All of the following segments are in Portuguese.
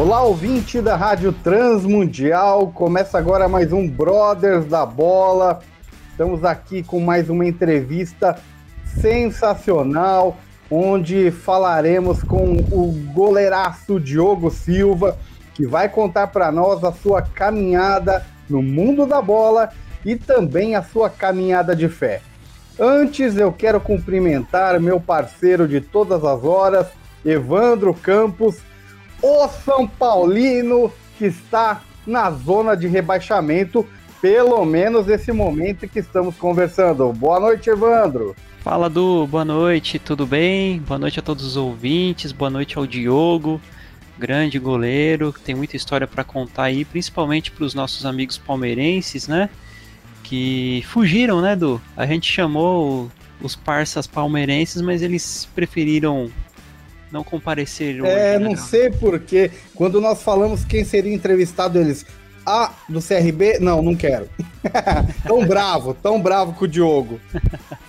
Olá, ouvinte da Rádio Transmundial. Começa agora mais um Brothers da Bola. Estamos aqui com mais uma entrevista sensacional, onde falaremos com o goleiraço Diogo Silva, que vai contar para nós a sua caminhada no mundo da bola e também a sua caminhada de fé. Antes, eu quero cumprimentar meu parceiro de todas as horas, Evandro Campos o São Paulino que está na zona de rebaixamento, pelo menos nesse momento que estamos conversando. Boa noite, Evandro. Fala, Du. Boa noite, tudo bem? Boa noite a todos os ouvintes, boa noite ao Diogo, grande goleiro, tem muita história para contar aí, principalmente para os nossos amigos palmeirenses, né? Que fugiram, né, Du? A gente chamou os parças palmeirenses, mas eles preferiram não compareceram. É, né, não sei porquê. Quando nós falamos quem seria entrevistado, eles. Ah, do CRB? Não, não quero. tão bravo, tão bravo com o Diogo.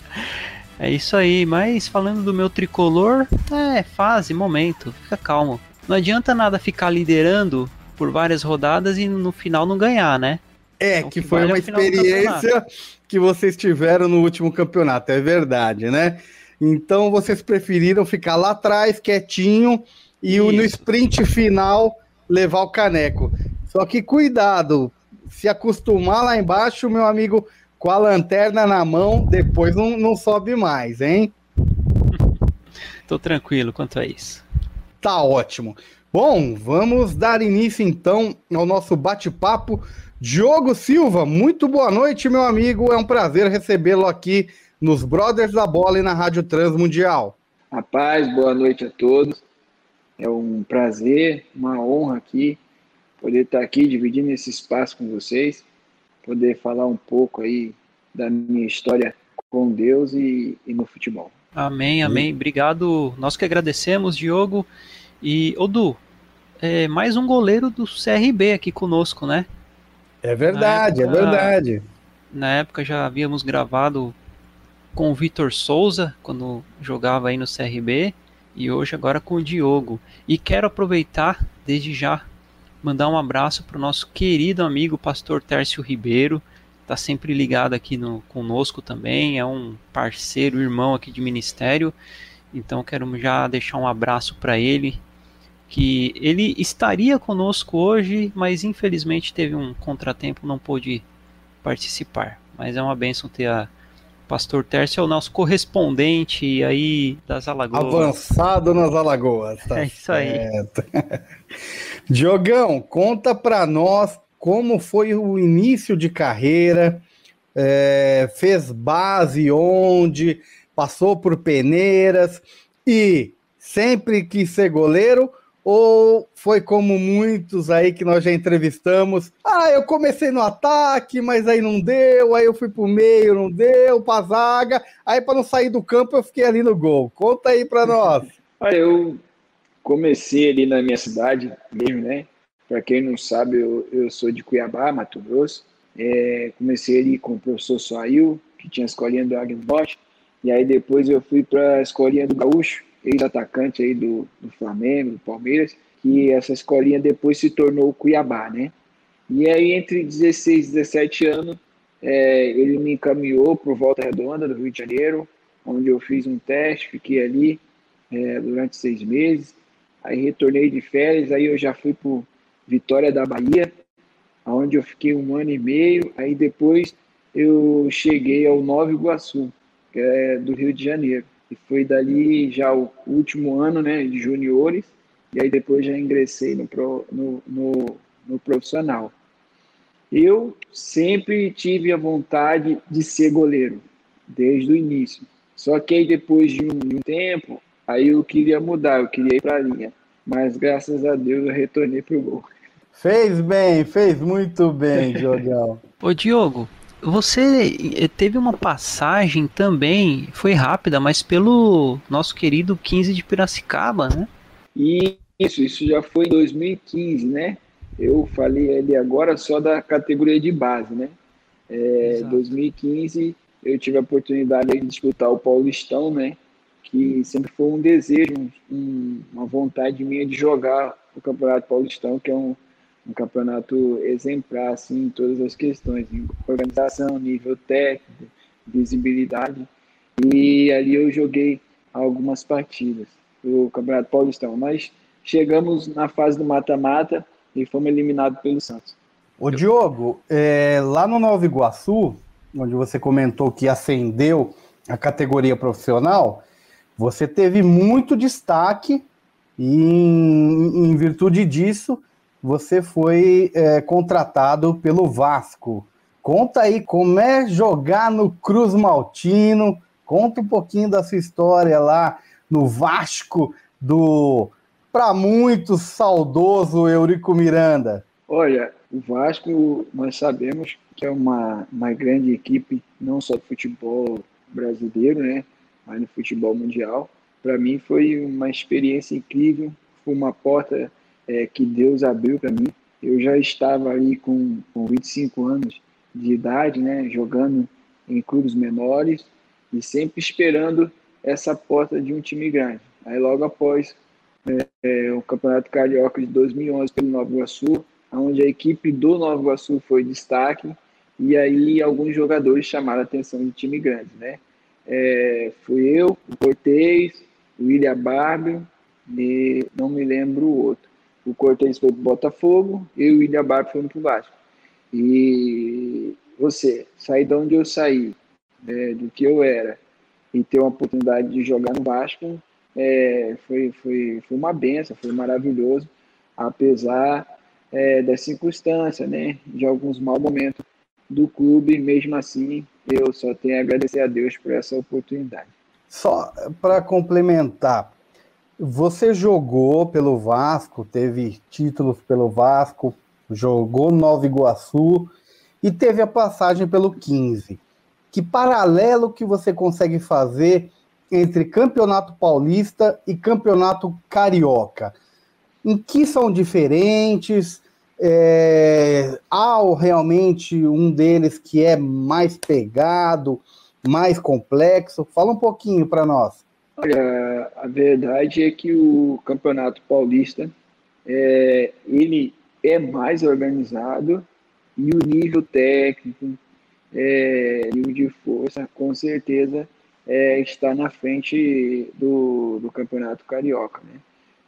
É isso aí, mas falando do meu tricolor, é fase, momento, fica calmo. Não adianta nada ficar liderando por várias rodadas e no final não ganhar, né? É, então, que, que foi vale uma experiência que vocês tiveram no último campeonato, é verdade, né? Então vocês preferiram ficar lá atrás, quietinho, e o, no sprint final levar o caneco. Só que cuidado, se acostumar lá embaixo, meu amigo, com a lanterna na mão, depois não, não sobe mais, hein? Tô tranquilo quanto a isso. Tá ótimo. Bom, vamos dar início então ao nosso bate-papo. Diogo Silva, muito boa noite, meu amigo. É um prazer recebê-lo aqui nos Brothers da Bola e na Rádio Transmundial. Rapaz, boa noite a todos. É um prazer, uma honra aqui poder estar aqui dividindo esse espaço com vocês, poder falar um pouco aí da minha história com Deus e, e no futebol. Amém, amém. Obrigado. Nós que agradecemos, Diogo. E, Odu, é mais um goleiro do CRB aqui conosco, né? É verdade, é época, é verdade. Na época já havíamos gravado com o Vitor Souza, quando jogava aí no CRB, e hoje agora com o Diogo. E quero aproveitar, desde já, mandar um abraço para o nosso querido amigo pastor Tércio Ribeiro, está sempre ligado aqui no, conosco também, é um parceiro, irmão aqui de ministério, então quero já deixar um abraço para ele, que ele estaria conosco hoje, mas infelizmente teve um contratempo, não pôde participar. Mas é uma benção ter a Pastor Tércio é o nosso correspondente aí das Alagoas. Avançado nas Alagoas. Tá é isso aí. Diogão, conta para nós como foi o início de carreira, é, fez base onde, passou por peneiras e sempre quis ser goleiro ou foi como muitos aí que nós já entrevistamos? Ah, eu comecei no ataque, mas aí não deu, aí eu fui pro meio, não deu, pra zaga, aí para não sair do campo eu fiquei ali no gol. Conta aí para nós. Olha, eu comecei ali na minha cidade mesmo, né? Para quem não sabe, eu, eu sou de Cuiabá, Mato Grosso. É, comecei ali com o professor Soail, que tinha a escolinha do Agnes Bosch, e aí depois eu fui para a escolinha do Gaúcho, ex-atacante aí do, do Flamengo, do Palmeiras, que essa escolinha depois se tornou o Cuiabá, né? E aí, entre 16 e 17 anos, é, ele me encaminhou para o Volta Redonda, do Rio de Janeiro, onde eu fiz um teste, fiquei ali é, durante seis meses. Aí retornei de férias, aí eu já fui para Vitória da Bahia, onde eu fiquei um ano e meio. Aí depois eu cheguei ao Nova Iguaçu, que é do Rio de Janeiro e foi dali já o último ano né, de juniores, e aí depois já ingressei no, pro, no, no, no profissional. Eu sempre tive a vontade de ser goleiro, desde o início. Só que aí depois de um, de um tempo, Aí eu queria mudar, eu queria ir para a linha. Mas graças a Deus eu retornei para o gol. Fez bem, fez muito bem, Diogão. Ô Diogo, você eh, teve uma passagem também, foi rápida, mas pelo nosso querido 15 de Piracicaba, né? Isso, isso já foi em 2015, né? Eu falei ali agora só da categoria de base, né? É, 2015 eu tive a oportunidade de disputar o Paulistão, né? Que sempre foi um desejo, um, uma vontade minha de jogar o Campeonato Paulistão, que é um, um campeonato exemplar assim, em todas as questões, em organização, nível técnico, visibilidade. E ali eu joguei algumas partidas do Campeonato Paulistão, mas chegamos na fase do mata-mata e fomos eliminados pelo Santos. Ô Diogo, é, lá no Nova Iguaçu, onde você comentou que ascendeu a categoria profissional, você teve muito destaque e, em, em virtude disso, você foi é, contratado pelo Vasco. Conta aí como é jogar no Cruz Maltino, conta um pouquinho da sua história lá no Vasco do, para muitos, saudoso Eurico Miranda. Olha, o Vasco, nós sabemos que é uma, uma grande equipe, não só do futebol brasileiro, né, mas no futebol mundial. Para mim foi uma experiência incrível, foi uma porta é, que Deus abriu para mim. Eu já estava ali com, com 25 anos de idade, né, jogando em clubes menores e sempre esperando essa porta de um time grande. Aí logo após é, é, o Campeonato Carioca de 2011 pelo Nova Iguaçu, onde a equipe do Nova Iguaçu foi destaque e aí alguns jogadores chamaram a atenção de time grande, né? É, fui eu, o Cortez, o William Barbie e não me lembro o outro. O Cortez foi para o Botafogo e o Barbie foi para o Vasco. E você, sair de onde eu saí, é, do que eu era, e ter uma oportunidade de jogar no Vasco, é, foi, foi, foi uma benção, foi maravilhoso, apesar é, das circunstâncias, né, de alguns maus momentos do clube, mesmo assim, eu só tenho a agradecer a Deus por essa oportunidade. Só para complementar, você jogou pelo Vasco, teve títulos pelo Vasco, jogou Nova Iguaçu e teve a passagem pelo 15. Que paralelo que você consegue fazer entre Campeonato Paulista e Campeonato Carioca? Em que são diferentes? É, há realmente um deles que é mais pegado, mais complexo? Fala um pouquinho para nós. Olha, a verdade é que o Campeonato Paulista é, ele é mais organizado e o nível técnico, é, nível de força, com certeza é, está na frente do, do Campeonato Carioca, né?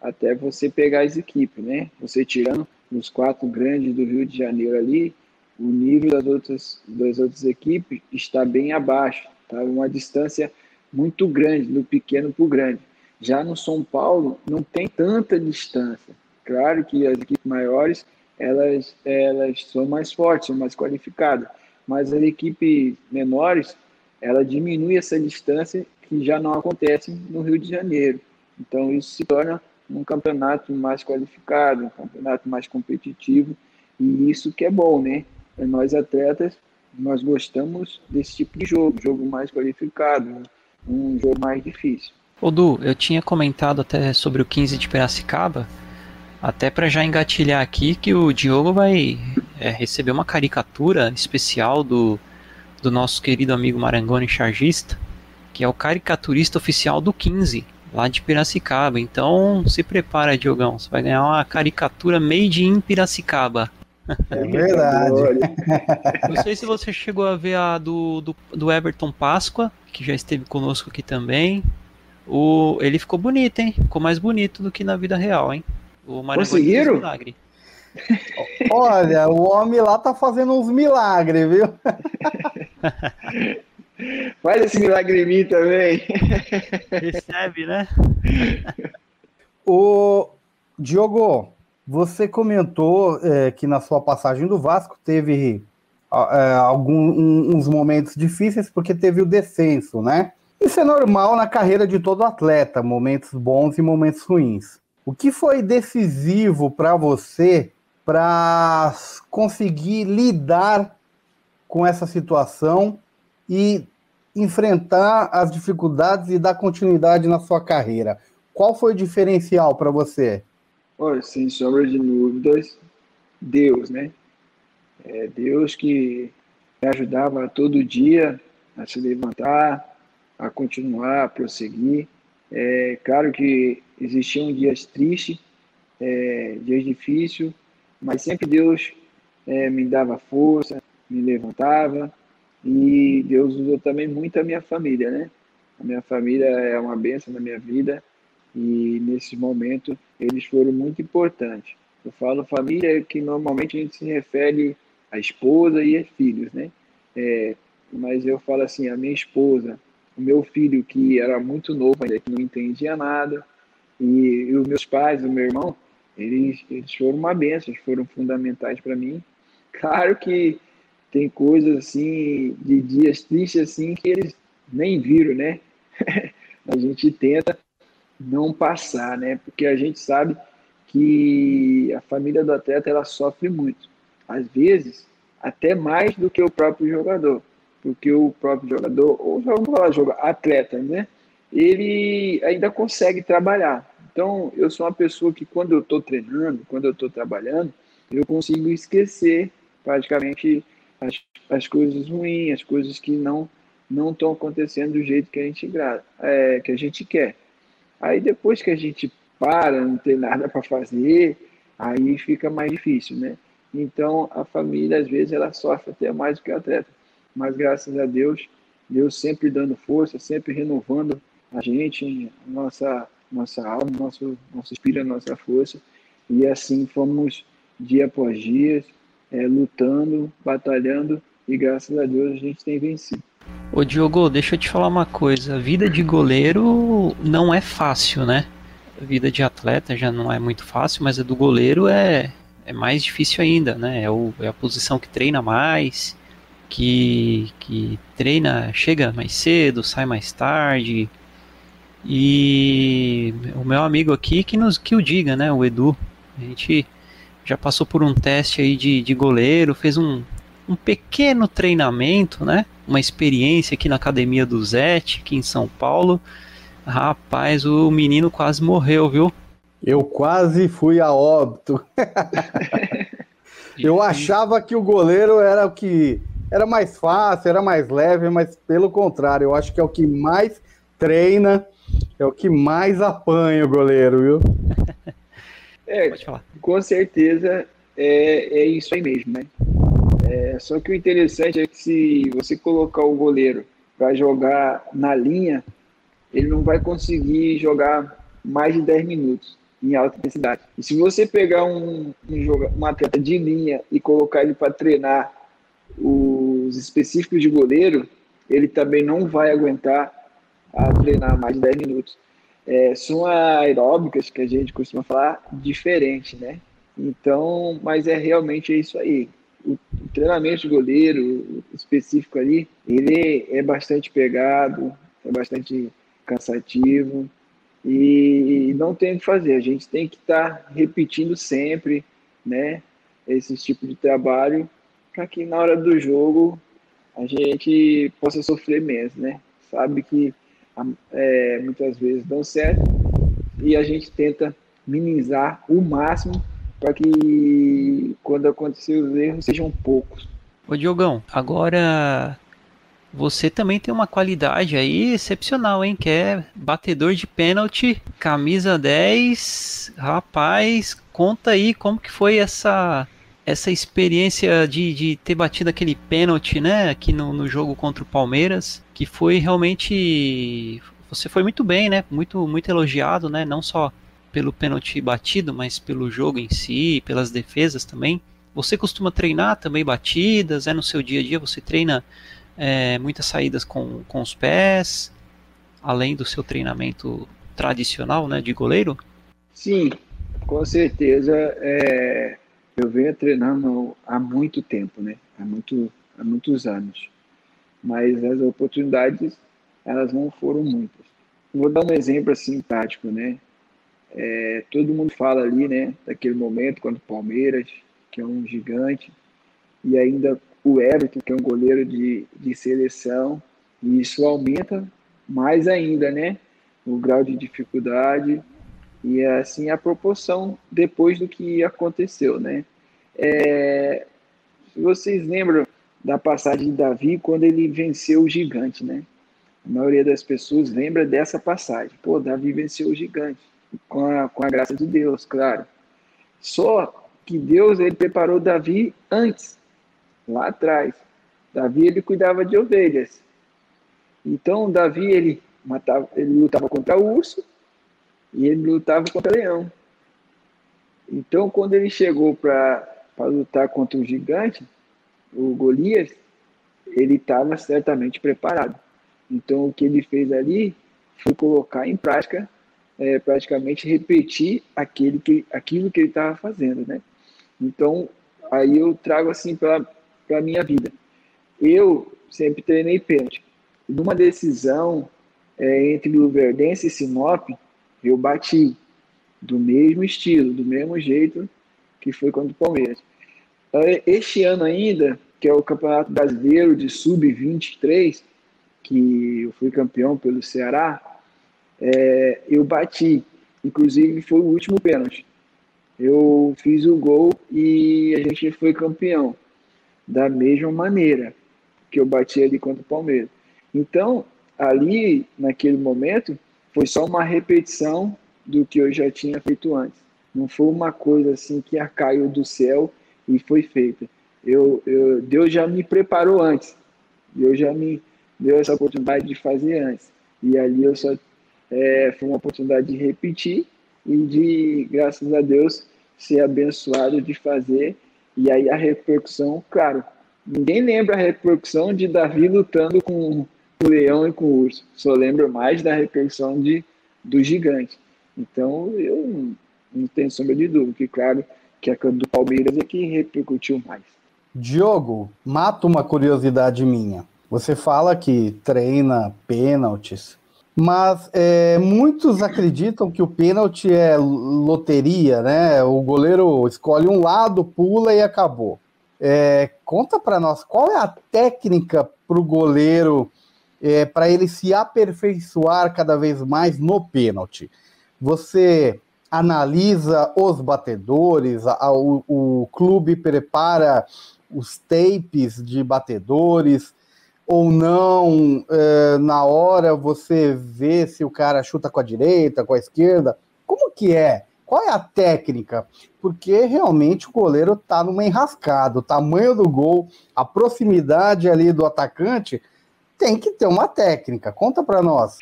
Até você pegar as equipes, né? Você tirando os quatro grandes do Rio de Janeiro ali, o nível das outras, das outras equipes está bem abaixo, tá? Uma distância muito grande, do pequeno para o grande. Já no São Paulo, não tem tanta distância. Claro que as equipes maiores, elas, elas são mais fortes, são mais qualificadas, mas as equipes menores, ela diminui essa distância que já não acontece no Rio de Janeiro. Então isso se torna um campeonato mais qualificado, um campeonato mais competitivo e isso que é bom, né? Nós atletas, nós gostamos desse tipo de jogo, jogo mais qualificado, um jogo mais difícil. Ô Du, eu tinha comentado até sobre o 15 de Piracicaba, até para já engatilhar aqui que o Diogo vai é, receber uma caricatura especial do do nosso querido amigo Marangoni Chargista, que é o caricaturista oficial do 15, lá de Piracicaba. Então se prepara, Diogão, você vai ganhar uma caricatura made in Piracicaba. É verdade. Não sei se você chegou a ver a do, do, do Everton Páscoa, que já esteve conosco aqui também. O, ele ficou bonito, hein? Ficou mais bonito do que na vida real, hein? O Conseguiram? Milagre. Olha, o homem lá tá fazendo uns milagres, viu? Faz esse milagre em mim também. Recebe, né? o Diogo, você comentou é, que na sua passagem do Vasco teve é, alguns momentos difíceis porque teve o descenso, né? Isso é normal na carreira de todo atleta, momentos bons e momentos ruins. O que foi decisivo para você para conseguir lidar com essa situação e enfrentar as dificuldades e dar continuidade na sua carreira? Qual foi o diferencial para você? Olha, sem sombra de dúvidas, Deus, né? É Deus que me ajudava todo dia a se levantar, a continuar, a prosseguir. É claro que existiam dias tristes, é, dias difíceis, mas sempre Deus é, me dava força, me levantava e Deus usou também muito a minha família, né? A minha família é uma bênção na minha vida e nesse momento eles foram muito importantes. Eu falo família que normalmente a gente se refere à esposa e aos filhos, né? É, mas eu falo assim, a minha esposa, o meu filho que era muito novo ainda, que não entendia nada, e, e os meus pais, o meu irmão, eles, eles foram uma benção, eles foram fundamentais para mim. Claro que tem coisas assim, de dias tristes assim, que eles nem viram, né? a gente tenta não passar, né? Porque a gente sabe que a família do atleta ela sofre muito. Às vezes, até mais do que o próprio jogador. Porque o próprio jogador, ou vamos falar atleta, né? Ele ainda consegue trabalhar. Então, eu sou uma pessoa que quando eu estou treinando, quando eu estou trabalhando, eu consigo esquecer praticamente as, as coisas ruins, as coisas que não não estão acontecendo do jeito que a gente é, que a gente quer. Aí depois que a gente para, não tem nada para fazer, aí fica mais difícil, né? Então a família às vezes ela sofre até mais do que o atleta, mas graças a Deus, Deus sempre dando força, sempre renovando a gente, nossa nossa alma, nosso nosso espírito, nossa força, e assim fomos dia após dia é, lutando, batalhando e graças a Deus a gente tem vencido. Ô Diogo, deixa eu te falar uma coisa. A vida de goleiro não é fácil, né? A vida de atleta já não é muito fácil, mas a do goleiro é, é mais difícil ainda, né? É, o, é a posição que treina mais, que, que treina, chega mais cedo, sai mais tarde. E o meu amigo aqui que nos que o diga, né? O Edu. A gente já passou por um teste aí de, de goleiro, fez um, um pequeno treinamento, né? Uma experiência aqui na academia do Zete, aqui em São Paulo. Rapaz, o menino quase morreu, viu? Eu quase fui a óbito. eu achava que o goleiro era o que era mais fácil, era mais leve, mas pelo contrário, eu acho que é o que mais treina, é o que mais apanha o goleiro, viu? É, com certeza é, é isso aí mesmo, né? É, só que o interessante é que se você colocar o goleiro para jogar na linha, ele não vai conseguir jogar mais de 10 minutos em alta intensidade. E se você pegar um, um, um atleta de linha e colocar ele para treinar os específicos de goleiro, ele também não vai aguentar a treinar mais de 10 minutos. É, são aeróbicas que a gente costuma falar diferente, né? Então, mas é realmente isso aí o, treinamento de goleiro específico ali, ele é bastante pegado, é bastante cansativo e não tem o que fazer. A gente tem que estar tá repetindo sempre, né, esse tipo de trabalho para que na hora do jogo a gente possa sofrer menos, né? Sabe que é, muitas vezes dão certo e a gente tenta minimizar o máximo para que quando acontecer os erros sejam poucos. Ô Diogão, agora você também tem uma qualidade aí excepcional, hein? Que é batedor de pênalti, camisa 10. Rapaz, conta aí como que foi essa essa experiência de, de ter batido aquele pênalti, né? Aqui no, no jogo contra o Palmeiras, que foi realmente você foi muito bem, né? Muito muito elogiado, né? Não só pelo pênalti batido, mas pelo jogo em si, pelas defesas também. Você costuma treinar também batidas? É no seu dia a dia? Você treina é, muitas saídas com, com os pés, além do seu treinamento tradicional né, de goleiro? Sim, com certeza. É, eu venho treinando há muito tempo, né? há, muito, há muitos anos. Mas as oportunidades elas não foram muitas. Vou dar um exemplo assim prático, né? É, todo mundo fala ali, né, daquele momento quando o Palmeiras, que é um gigante, e ainda o Everton, que é um goleiro de, de seleção, e isso aumenta mais ainda, né, o grau de dificuldade e assim a proporção depois do que aconteceu, né. É, vocês lembram da passagem de Davi quando ele venceu o gigante, né? A maioria das pessoas lembra dessa passagem. Pô, Davi venceu o gigante com a, com a graça de Deus, claro. Só que Deus ele preparou Davi antes, lá atrás. Davi ele cuidava de ovelhas. Então Davi ele matava, ele lutava contra o urso e ele lutava contra o leão. Então quando ele chegou para lutar contra o gigante, o Golias, ele estava certamente preparado. Então o que ele fez ali foi colocar em prática é, praticamente repetir aquele que, aquilo que ele estava fazendo, né? Então, aí eu trago assim para a minha vida. Eu sempre treinei pênalti. Numa decisão é, entre Luverdense e Sinop, eu bati do mesmo estilo, do mesmo jeito que foi contra o Palmeiras. Este ano ainda, que é o Campeonato Brasileiro de Sub-23, que eu fui campeão pelo Ceará, é, eu bati. Inclusive, foi o último pênalti. Eu fiz o gol e a gente foi campeão. Da mesma maneira que eu bati ali contra o Palmeiras. Então, ali, naquele momento, foi só uma repetição do que eu já tinha feito antes. Não foi uma coisa assim que caiu do céu e foi feita. Eu, eu, Deus já me preparou antes. Deus já me deu essa oportunidade de fazer antes. E ali eu só é, foi uma oportunidade de repetir e de, graças a Deus, ser abençoado de fazer. E aí a repercussão, claro, ninguém lembra a repercussão de Davi lutando com o leão e com o urso. Só lembra mais da repercussão de, do gigante. Então, eu não tenho sombra de dúvida, que claro que a do Palmeiras é que repercutiu mais. Diogo, mata uma curiosidade minha. Você fala que treina pênaltis, mas é, muitos acreditam que o pênalti é loteria, né? O goleiro escolhe um lado, pula e acabou. É, conta para nós qual é a técnica para o goleiro é, para ele se aperfeiçoar cada vez mais no pênalti. Você analisa os batedores, a, o, o clube prepara os tapes de batedores ou não, é, na hora você vê se o cara chuta com a direita, com a esquerda? Como que é? Qual é a técnica? Porque realmente o goleiro tá numa enrascada. O tamanho do gol, a proximidade ali do atacante, tem que ter uma técnica. Conta para nós.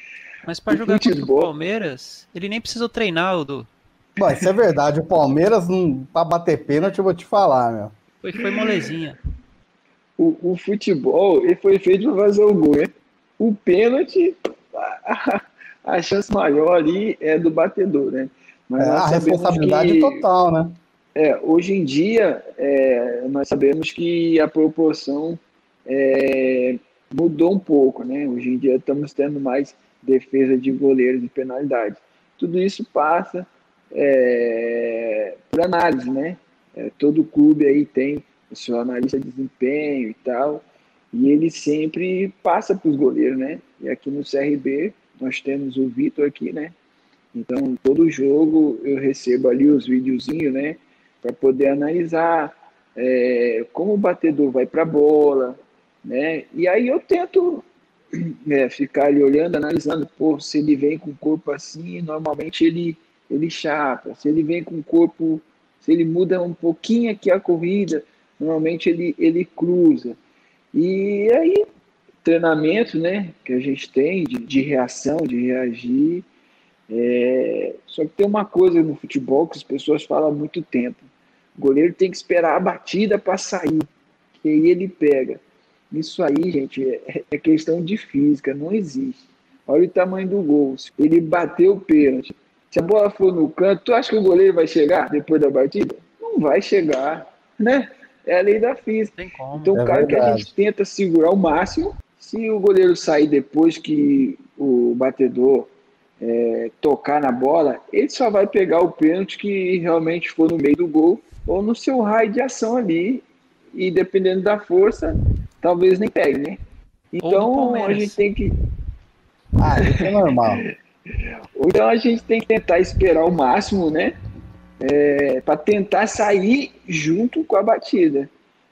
Mas para jogar contra o Palmeiras, ele nem precisou treinar, Udo. Bom, isso é verdade. O Palmeiras, para bater pênalti, eu vou te falar, meu. Foi, foi molezinha o, o futebol ele foi feito para fazer o gol. Né? O pênalti, a, a, chance maior ali é do batedor, né? Mas é, a responsabilidade que, total, né? É, hoje em dia, é, nós sabemos que a proporção é, mudou um pouco, né? Hoje em dia estamos tendo mais defesa de goleiros e penalidade. Tudo isso passa é, por análise, né? É, todo clube aí tem o seu analista de desempenho e tal, e ele sempre passa para os goleiros, né? E aqui no CRB nós temos o Vitor aqui, né? Então todo jogo eu recebo ali os videozinhos, né? Para poder analisar é, como o batedor vai para a bola, né? E aí eu tento é, ficar ali olhando, analisando, pô, se ele vem com o corpo assim, normalmente ele ele chapa. Se ele vem com o corpo, se ele muda um pouquinho aqui a corrida, normalmente ele, ele cruza. E aí, treinamento né, que a gente tem de, de reação, de reagir. É... Só que tem uma coisa no futebol que as pessoas falam há muito tempo. O goleiro tem que esperar a batida para sair, que aí ele pega. Isso aí, gente, é, é questão de física, não existe. Olha o tamanho do gol. Ele bateu o pênalti. Se a bola for no canto, tu acha que o goleiro vai chegar depois da batida? Não vai chegar, né? É a lei da física. Então, é claro que a gente tenta segurar o máximo. Se o goleiro sair depois que o batedor é, tocar na bola, ele só vai pegar o pênalti que realmente for no meio do gol ou no seu raio de ação ali. E dependendo da força, talvez nem pegue, né? Então a gente tem que. Ah, isso é normal. então a gente tem que tentar esperar o máximo, né? É, para tentar sair junto com a batida.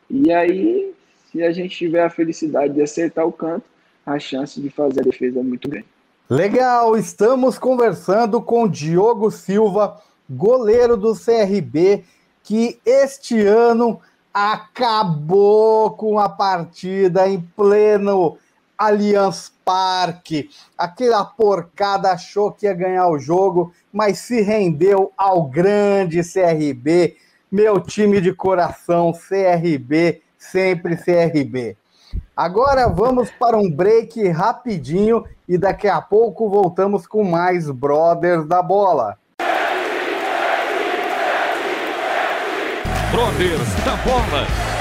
E aí, se a gente tiver a felicidade de acertar o canto, a chance de fazer a defesa é muito grande. Legal, estamos conversando com Diogo Silva, goleiro do CRB, que este ano acabou com a partida em pleno Allianz Parque. Aquela porcada achou que ia ganhar o jogo, mas se rendeu ao grande CRB, meu time de coração, CRB, sempre CRB. Agora vamos para um break rapidinho e daqui a pouco voltamos com mais Brothers da Bola. Brothers da Bola.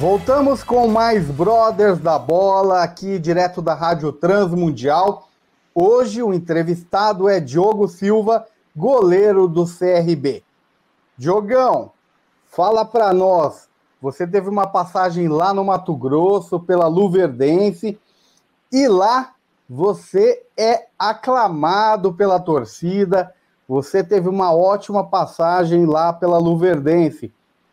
Voltamos com mais Brothers da Bola, aqui direto da Rádio Transmundial. Hoje o entrevistado é Diogo Silva, goleiro do CRB. Diogão, fala para nós. Você teve uma passagem lá no Mato Grosso pela Luverdense e lá você é aclamado pela torcida. Você teve uma ótima passagem lá pela Luverdense.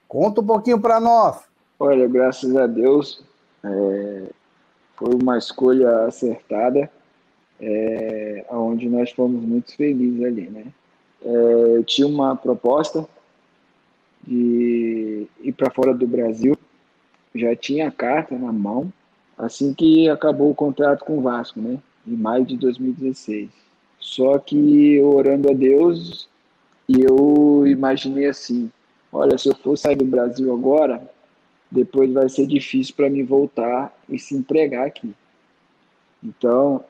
Conta um pouquinho para nós. Olha, graças a Deus, é, foi uma escolha acertada, é, onde nós fomos muito felizes ali, né? É, eu tinha uma proposta de ir para fora do Brasil, já tinha a carta na mão, assim que acabou o contrato com o Vasco, né? Em maio de 2016. Só que orando a Deus, eu imaginei assim: olha, se eu for sair do Brasil agora, depois vai ser difícil para mim voltar e se empregar aqui. Então,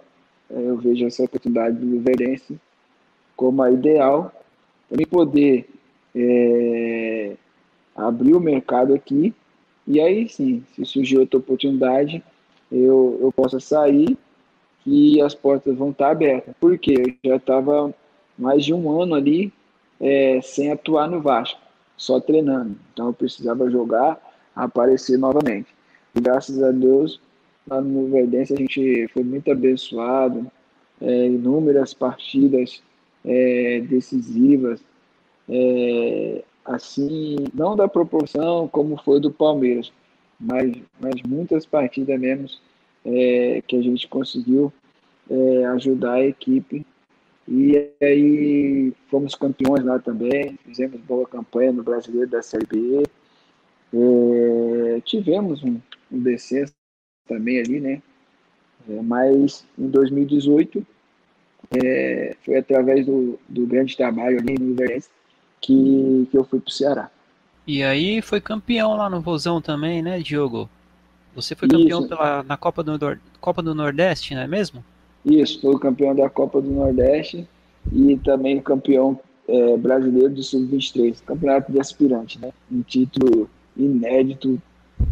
eu vejo essa oportunidade do Luverense como a ideal para mim poder é, abrir o mercado aqui e aí sim, se surgir outra oportunidade, eu, eu possa sair e as portas vão estar abertas. Porque eu já estava mais de um ano ali é, sem atuar no Vasco, só treinando. Então eu precisava jogar, aparecer novamente. E graças a Deus, lá no Verdense a gente foi muito abençoado, é, inúmeras partidas é, decisivas, é, assim, não da proporção como foi do Palmeiras, mas, mas muitas partidas mesmo é, que a gente conseguiu é, ajudar a equipe. E aí fomos campeões lá também, fizemos boa campanha no Brasileiro da Série B. É, tivemos um, um descenso também ali, né? É, mas em 2018 é, foi através do, do grande trabalho ali no Iverense que, que eu fui para o Ceará. E aí foi campeão lá no Vozão também, né, Diogo? Você foi campeão pela, na Copa do, Copa do Nordeste, não é mesmo? Isso, foi o campeão da Copa do Nordeste e também campeão é, brasileiro do Sub-23, campeonato de aspirante, né? Um título inédito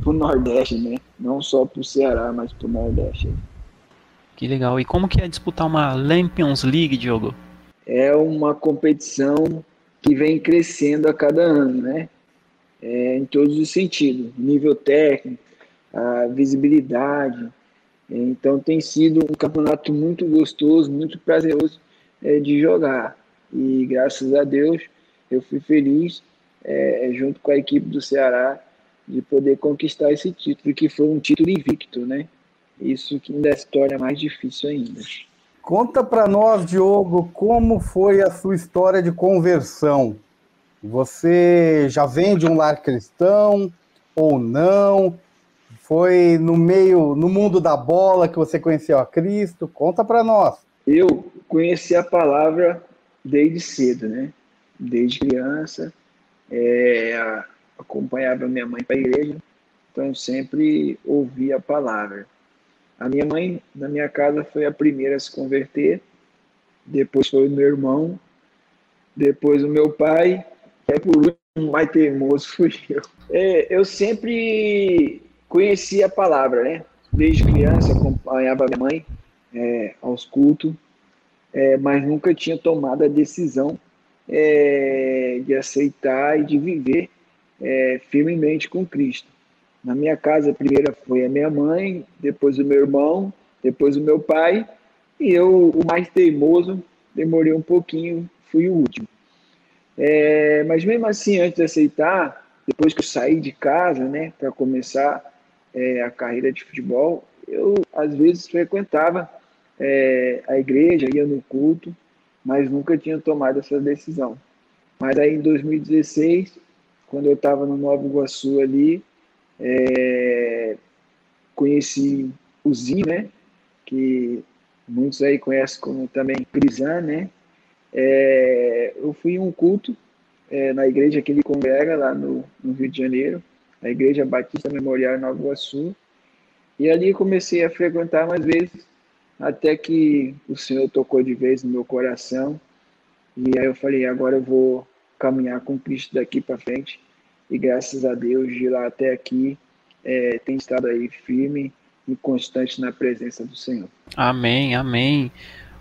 para o Nordeste, né? Não só para o Ceará, mas para o Nordeste. Que legal. E como que é disputar uma Lampions League, Diogo? É uma competição que vem crescendo a cada ano, né? É, em todos os sentidos, nível técnico, a visibilidade. Então tem sido um campeonato muito gostoso, muito prazeroso é, de jogar. E graças a Deus eu fui feliz, é, junto com a equipe do Ceará, de poder conquistar esse título, que foi um título invicto, né? Isso que ainda é a história mais difícil ainda. Conta para nós, Diogo, como foi a sua história de conversão. Você já vem de um lar cristão ou não? Foi no meio, no mundo da bola que você conheceu a Cristo? Conta para nós. Eu conheci a palavra desde cedo, né? Desde criança, é, acompanhava minha mãe para a igreja, então sempre ouvia a palavra. A minha mãe, na minha casa, foi a primeira a se converter, depois foi o meu irmão, depois o meu pai, É por último, mais teimoso fui eu. É, eu sempre conheci a palavra, né? Desde criança acompanhava minha mãe é, aos cultos, é, mas nunca tinha tomado a decisão é, de aceitar e de viver é, firmemente com Cristo. Na minha casa, a primeira foi a minha mãe, depois o meu irmão, depois o meu pai, e eu, o mais teimoso, demorei um pouquinho, fui o último. É, mas mesmo assim, antes de aceitar, depois que eu saí de casa, né, para começar é, a carreira de futebol, eu às vezes frequentava é, a igreja, ia no culto, mas nunca tinha tomado essa decisão. Mas aí em 2016, quando eu estava no Nova Iguaçu ali, é, conheci o Zinho, né, que muitos aí conhecem como também Crisan, né, é, eu fui em um culto é, na igreja que ele congrega lá no, no, Rio de Janeiro, a Igreja Batista Memorial Nova Iguaçu, e ali comecei a frequentar mais vezes, até que o Senhor tocou de vez no meu coração, e aí eu falei, agora eu vou caminhar com Cristo daqui para frente, e graças a Deus, de lá até aqui, é, tem estado aí firme e constante na presença do Senhor. Amém, amém.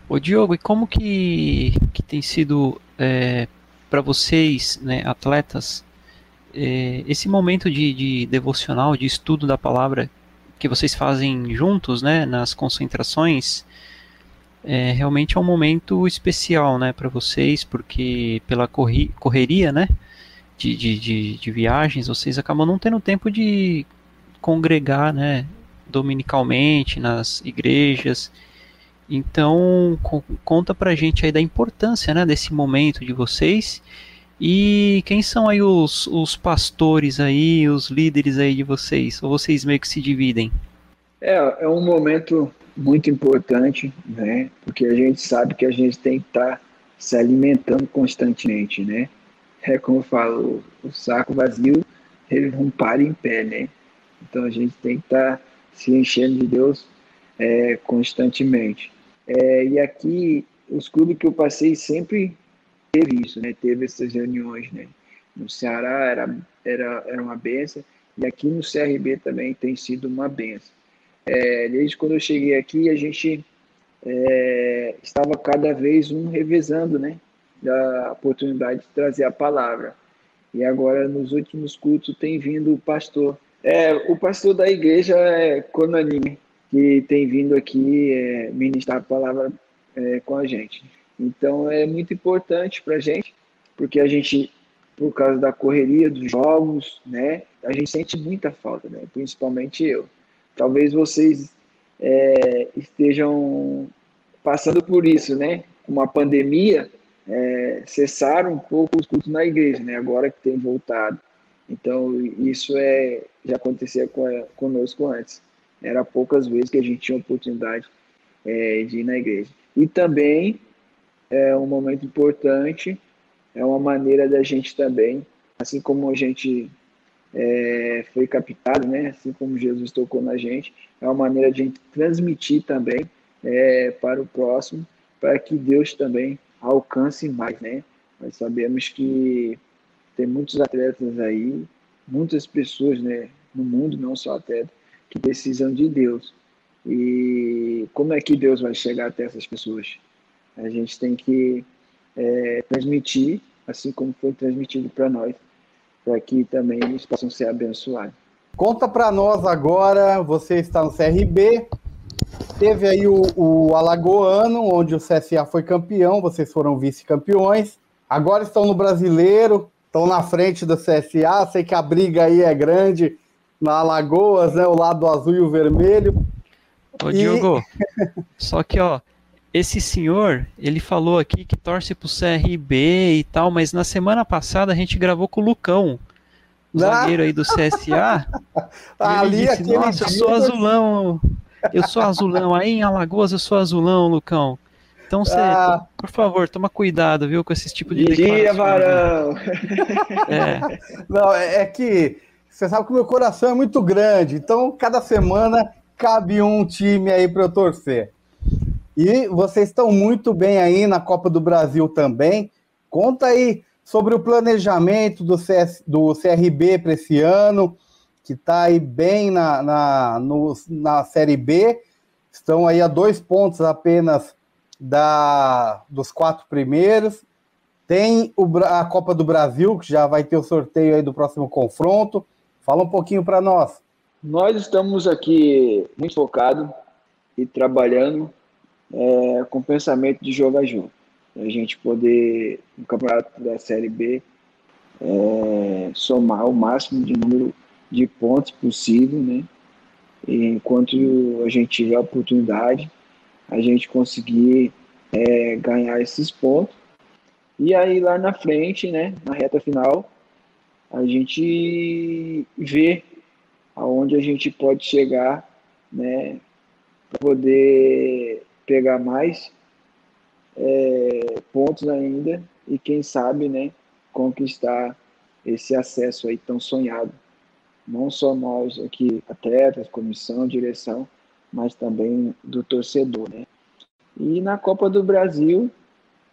Ô Diogo, e como que, que tem sido é, para vocês, né, atletas, é, esse momento de, de, devocional, de estudo da palavra que vocês fazem juntos, né, nas concentrações, é, realmente é um momento especial, né, para vocês, porque pela correria, né, de, de, de, de viagens, vocês acabam não tendo tempo de congregar, né, dominicalmente nas igrejas. Então, conta pra gente aí da importância, né, desse momento de vocês e quem são aí os, os pastores aí, os líderes aí de vocês? Ou vocês meio que se dividem? É, é um momento muito importante, né? Porque a gente sabe que a gente tem que estar tá se alimentando constantemente, né? É como eu falo, o saco vazio, ele não para em pé, né? Então a gente tem que estar tá se enchendo de Deus é, constantemente. É, e aqui, os clubes que eu passei sempre teve isso, né? Teve essas reuniões, né? No Ceará era, era, era uma benção, e aqui no CRB também tem sido uma benção. É, desde quando eu cheguei aqui, a gente é, estava cada vez um revezando, né? Da oportunidade de trazer a palavra. E agora, nos últimos cultos, tem vindo o pastor. É, o pastor da igreja é que tem vindo aqui é, ministrar a palavra é, com a gente. Então é muito importante para a gente, porque a gente, por causa da correria dos jogos, né, a gente sente muita falta, né, principalmente eu. Talvez vocês é, estejam passando por isso, né? Uma pandemia, é, cessaram um pouco os cultos na igreja, né? Agora que tem voltado. Então, isso é, já acontecia conosco antes. Era poucas vezes que a gente tinha oportunidade é, de ir na igreja. E também é um momento importante, é uma maneira da gente também, assim como a gente é, foi captado, né? assim como Jesus tocou na gente, é uma maneira de a gente transmitir também é, para o próximo, para que Deus também alcance mais, né? Nós sabemos que tem muitos atletas aí, muitas pessoas, né, no mundo, não só atletas, que precisam de Deus. E como é que Deus vai chegar até essas pessoas? A gente tem que é, transmitir, assim como foi transmitido para nós, para que também eles possam ser abençoados. Conta para nós agora, você está no CRB, teve aí o, o Alagoano, onde o CSA foi campeão, vocês foram vice-campeões, agora estão no Brasileiro, estão na frente do CSA, sei que a briga aí é grande, na Alagoas, né? O lado azul e o vermelho. Ô, e... Diogo, só que, ó, esse senhor, ele falou aqui que torce pro CRB e tal, mas na semana passada a gente gravou com o Lucão, o ah. zagueiro aí do CSA. Ali, disse, Nossa, eu sou azulão. Eu sou azulão. Aí em Alagoas eu sou azulão, Lucão. Então você, ah. por favor, toma cuidado, viu, com esse tipo de Dia, varão! É. Não, é, é que você sabe que o meu coração é muito grande, então cada semana cabe um time aí para eu torcer. E vocês estão muito bem aí na Copa do Brasil também. Conta aí sobre o planejamento do, CS, do CRB para esse ano, que está aí bem na, na, no, na Série B. Estão aí a dois pontos apenas da, dos quatro primeiros. Tem o, a Copa do Brasil, que já vai ter o sorteio aí do próximo confronto. Fala um pouquinho para nós. Nós estamos aqui muito focados e trabalhando é, com pensamento de jogar junto. A gente poder, no campeonato da Série B, é, somar o máximo de número de pontos possível, né? E enquanto a gente tiver a oportunidade, a gente conseguir é, ganhar esses pontos. E aí lá na frente, né, na reta final, a gente vê aonde a gente pode chegar, né, para poder pegar mais é, pontos ainda e quem sabe, né, conquistar esse acesso aí tão sonhado. Não só nós aqui, atletas, comissão, direção, mas também do torcedor, né. E na Copa do Brasil,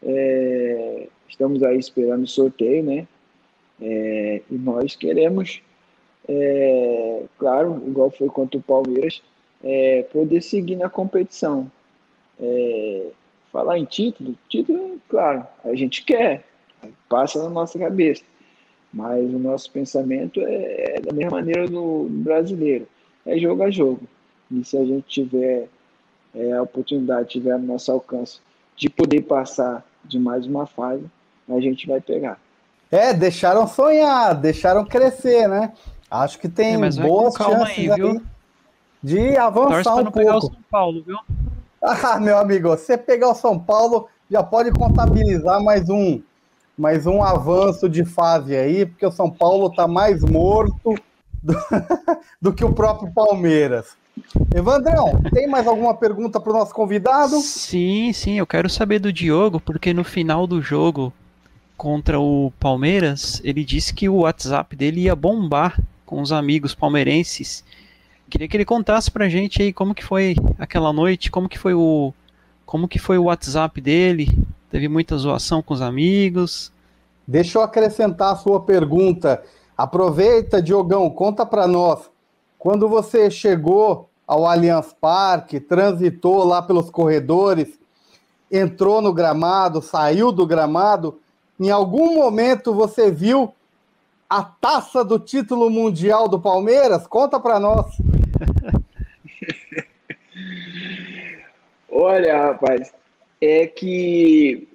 é, estamos aí esperando o sorteio, né, é, e nós queremos é, claro, igual foi contra o Palmeiras, é, poder seguir na competição. É, falar em título, título, claro, a gente quer, passa na nossa cabeça, mas o nosso pensamento é, é da mesma maneira do, brasileiro, é jogo a jogo. E se a gente tiver é, a oportunidade, tiver no nosso alcance de poder passar de mais uma fase, a gente vai pegar. É, deixaram sonhar, deixaram crescer, né? Acho que tem é, boas chances aí, aí, de avançar Torce um pouco. pegar o São Paulo, viu? Ah, meu amigo, você pegar o São Paulo, já pode contabilizar mais um, mais um avanço de fase aí, porque o São Paulo está mais morto do, do, que o próprio Palmeiras. Evandrão, tem mais alguma pergunta para o nosso convidado? Sim, sim, eu quero saber do Diogo, porque no final do jogo contra o Palmeiras, ele disse que o WhatsApp dele ia bombar com os amigos palmeirenses. Queria que ele contasse pra gente aí como que foi aquela noite, como que foi o como que foi o WhatsApp dele, teve muita zoação com os amigos. Deixa eu acrescentar a sua pergunta. Aproveita, Diogão, conta para nós. Quando você chegou ao Allianz Parque, transitou lá pelos corredores, entrou no gramado, saiu do gramado, em algum momento você viu a taça do título mundial do Palmeiras? Conta para nós. Olha, rapaz, é que,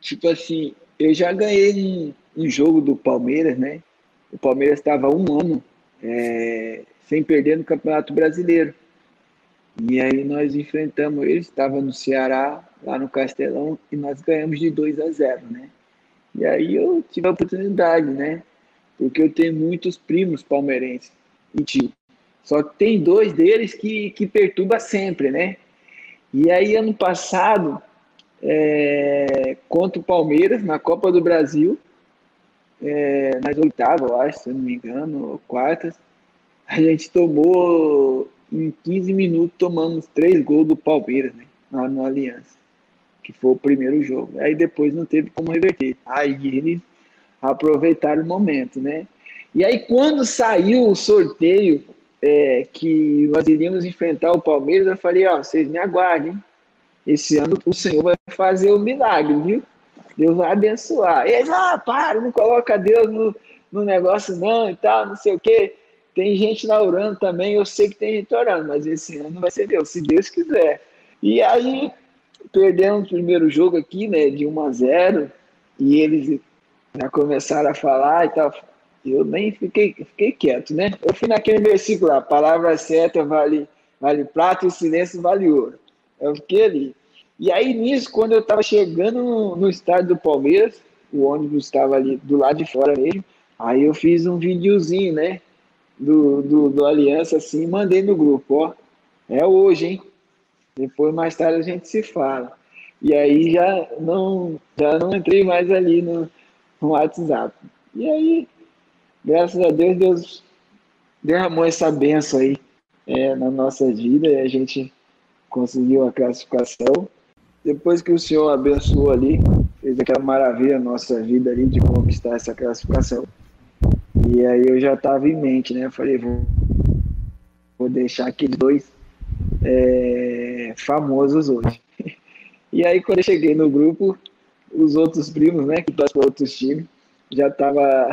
tipo assim, eu já ganhei um, jogo do Palmeiras, né? O Palmeiras estava um ano é, sem perder no Campeonato Brasileiro. E aí nós enfrentamos eles, estava no Ceará, lá no Castelão, e nós ganhamos de 2 a 0, né? E aí eu tive a oportunidade, né? porque eu tenho muitos primos palmeirenses e tio. Só que tem dois deles que, que perturba sempre, né? E aí, ano passado, é, contra o Palmeiras, na Copa do Brasil, é, nas oitavas, eu acho, se não me engano, ou quartas, a gente tomou, em 15 minutos, tomamos três gols do Palmeiras, né? Lá no Aliança, que foi o primeiro jogo. Aí depois não teve como reverter. Aí eles aproveitar o momento, né? E aí, quando saiu o sorteio é, que nós iríamos enfrentar o Palmeiras, eu falei, ó, vocês me aguardem. Esse ano o Senhor vai fazer o um milagre, viu? Deus vai abençoar. E eles, ah, para, não coloca Deus no, no negócio não e tal, não sei o quê. Tem gente lá orando também, eu sei que tem gente orando, mas esse ano vai ser Deus, se Deus quiser. E aí, perdemos o primeiro jogo aqui, né, de 1 a 0, e eles já começaram a falar e tal. Eu nem fiquei, fiquei quieto, né? Eu fui naquele versículo lá, palavra certa vale, vale prata e silêncio vale ouro. Eu fiquei ali. E aí, nisso, quando eu estava chegando no, no estádio do Palmeiras, o ônibus estava ali do lado de fora mesmo, aí eu fiz um videozinho, né? Do, do, do Aliança, assim, mandei no grupo, ó. É hoje, hein? Depois, mais tarde, a gente se fala. E aí já não, já não entrei mais ali no, no WhatsApp. E aí, graças a Deus, Deus derramou essa benção aí é, na nossa vida e a gente conseguiu a classificação. Depois que o Senhor abençoou ali, fez aquela maravilha na nossa vida ali de conquistar essa classificação. E aí eu já estava em mente, né? Eu falei, vou, vou deixar aqueles dois é, famosos hoje. E aí quando eu cheguei no grupo, os outros primos, né, que torcem para outros times, já tava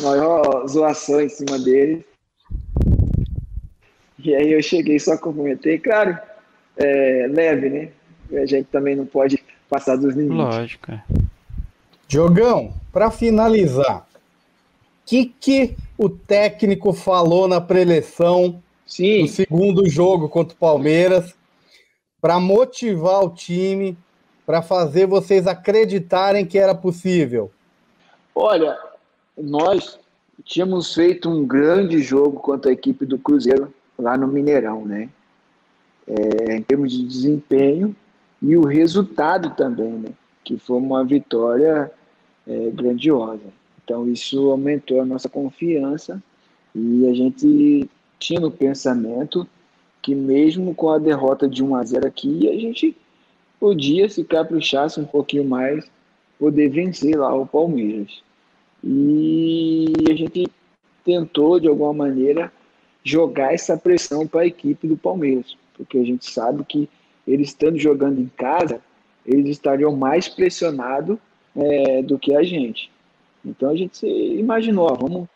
maior zoação em cima deles. E aí eu cheguei, só cumprimentei, claro, é, leve, né? A gente também não pode passar dos limites. Lógico. é. Diogão, para finalizar, o que, que o técnico falou na preleção Sim, no segundo jogo contra o Palmeiras para motivar o time, para fazer vocês acreditarem que era possível? olha, nós tínhamos feito um grande jogo contra a equipe do Cruzeiro lá no Mineirão, né? É, em termos de desempenho e o resultado também, né? Que foi uma vitória é, grandiosa. Então isso aumentou a nossa confiança e a gente tinha no pensamento que mesmo com a derrota de 1 a 0 aqui, a gente podia, se caprichasse um pouquinho mais, poder vencer lá o Palmeiras. E a gente tentou, de alguma maneira, jogar essa pressão para a equipe do Palmeiras, porque a gente sabe que eles estando jogando em casa, eles estariam mais pressionados é, do que a gente. Então a gente imaginou, ó, vamos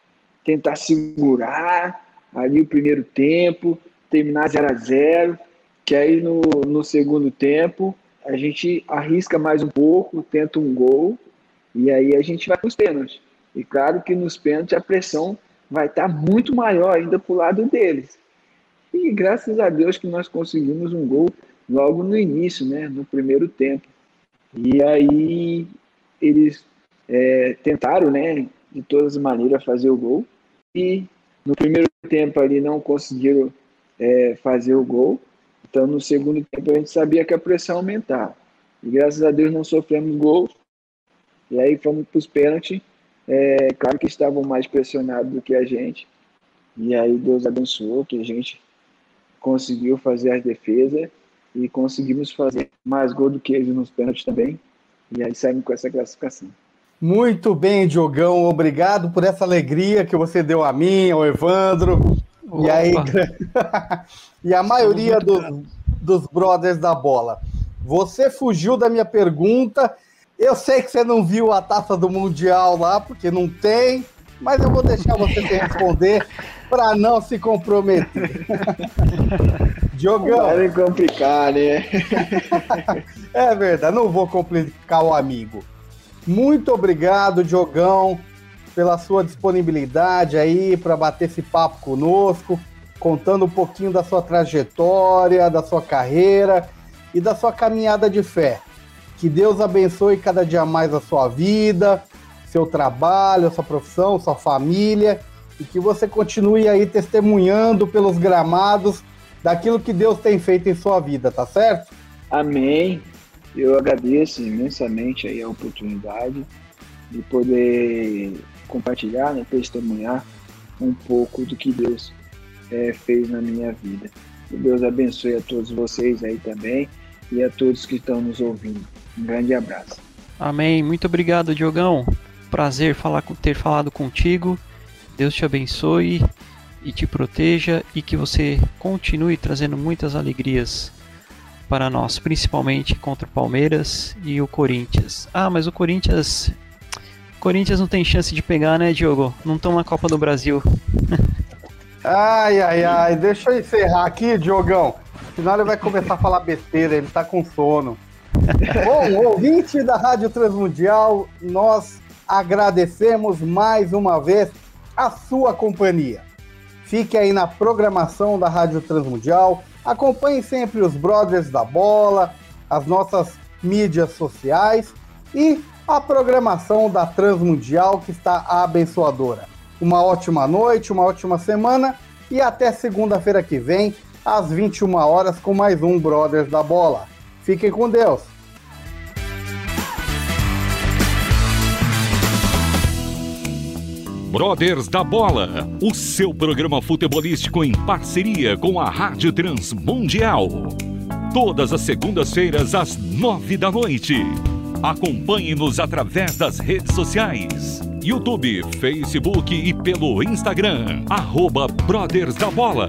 tentar segurar ali o primeiro tempo, terminar 0 a 0 que aí no, no segundo tempo a gente arrisca mais um pouco, tenta um gol, e aí a gente vai para os pênaltis. E claro que nos pênaltis a pressão vai estar muito maior ainda para o lado deles. E graças a Deus que nós conseguimos um gol logo no início, né, no primeiro tempo. E aí eles é, tentaram, né, de todas as maneiras fazer o gol. E no primeiro tempo ali não conseguiram é, fazer o gol. Então no segundo tempo a gente sabia que a pressão aumentava. E graças a Deus não sofremos gol. E aí fomos para os pênaltis. É, claro que estavam mais pressionados do que a gente. E aí Deus abençoou que a gente conseguiu fazer as defesas e conseguimos fazer mais gol do que eles nos pênaltis também. E aí saímos com essa classificação. Muito bem, Diogão. Obrigado por essa alegria que você deu a mim, ao Evandro. E aí, e a maioria dos, dos brothers da bola. Você fugiu da minha pergunta. Eu sei que você não viu a taça do Mundial lá, porque não tem, mas eu vou deixar você responder para não se comprometer. Diogão. Não complicar, né? é verdade, não vou complicar o amigo. Muito obrigado, Diogão, pela sua disponibilidade aí para bater esse papo conosco, contando um pouquinho da sua trajetória, da sua carreira e da sua caminhada de fé. Que Deus abençoe cada dia mais a sua vida, seu trabalho, sua profissão, sua família e que você continue aí testemunhando pelos gramados daquilo que Deus tem feito em sua vida, tá certo? Amém. Eu agradeço imensamente aí a oportunidade de poder compartilhar, né, testemunhar um pouco do que Deus é, fez na minha vida. Que Deus abençoe a todos vocês aí também e a todos que estão nos ouvindo. Um grande abraço. Amém. Muito obrigado, Diogão. Prazer falar, ter falado contigo. Deus te abençoe e te proteja e que você continue trazendo muitas alegrias para nós, principalmente contra o Palmeiras e o Corinthians. Ah, mas o Corinthians. Corinthians não tem chance de pegar, né, Diogo? Não estão na Copa do Brasil. ai, ai, ai. Deixa eu encerrar aqui, Diogão. Senão ele vai começar a falar besteira, ele tá com sono. Bom, ouvinte da Rádio Transmundial, nós agradecemos mais uma vez a sua companhia. Fique aí na programação da Rádio Transmundial. Acompanhe sempre os Brothers da Bola, as nossas mídias sociais e a programação da Transmundial que está abençoadora. Uma ótima noite, uma ótima semana e até segunda-feira que vem, às 21 horas, com mais um Brothers da Bola. Fiquem com Deus. Brothers da Bola, o seu programa futebolístico em parceria com a Rádio Transmundial. Todas as segundas-feiras às nove da noite. Acompanhe-nos através das redes sociais. YouTube, Facebook e pelo Instagram. Arroba Brothers da Bola.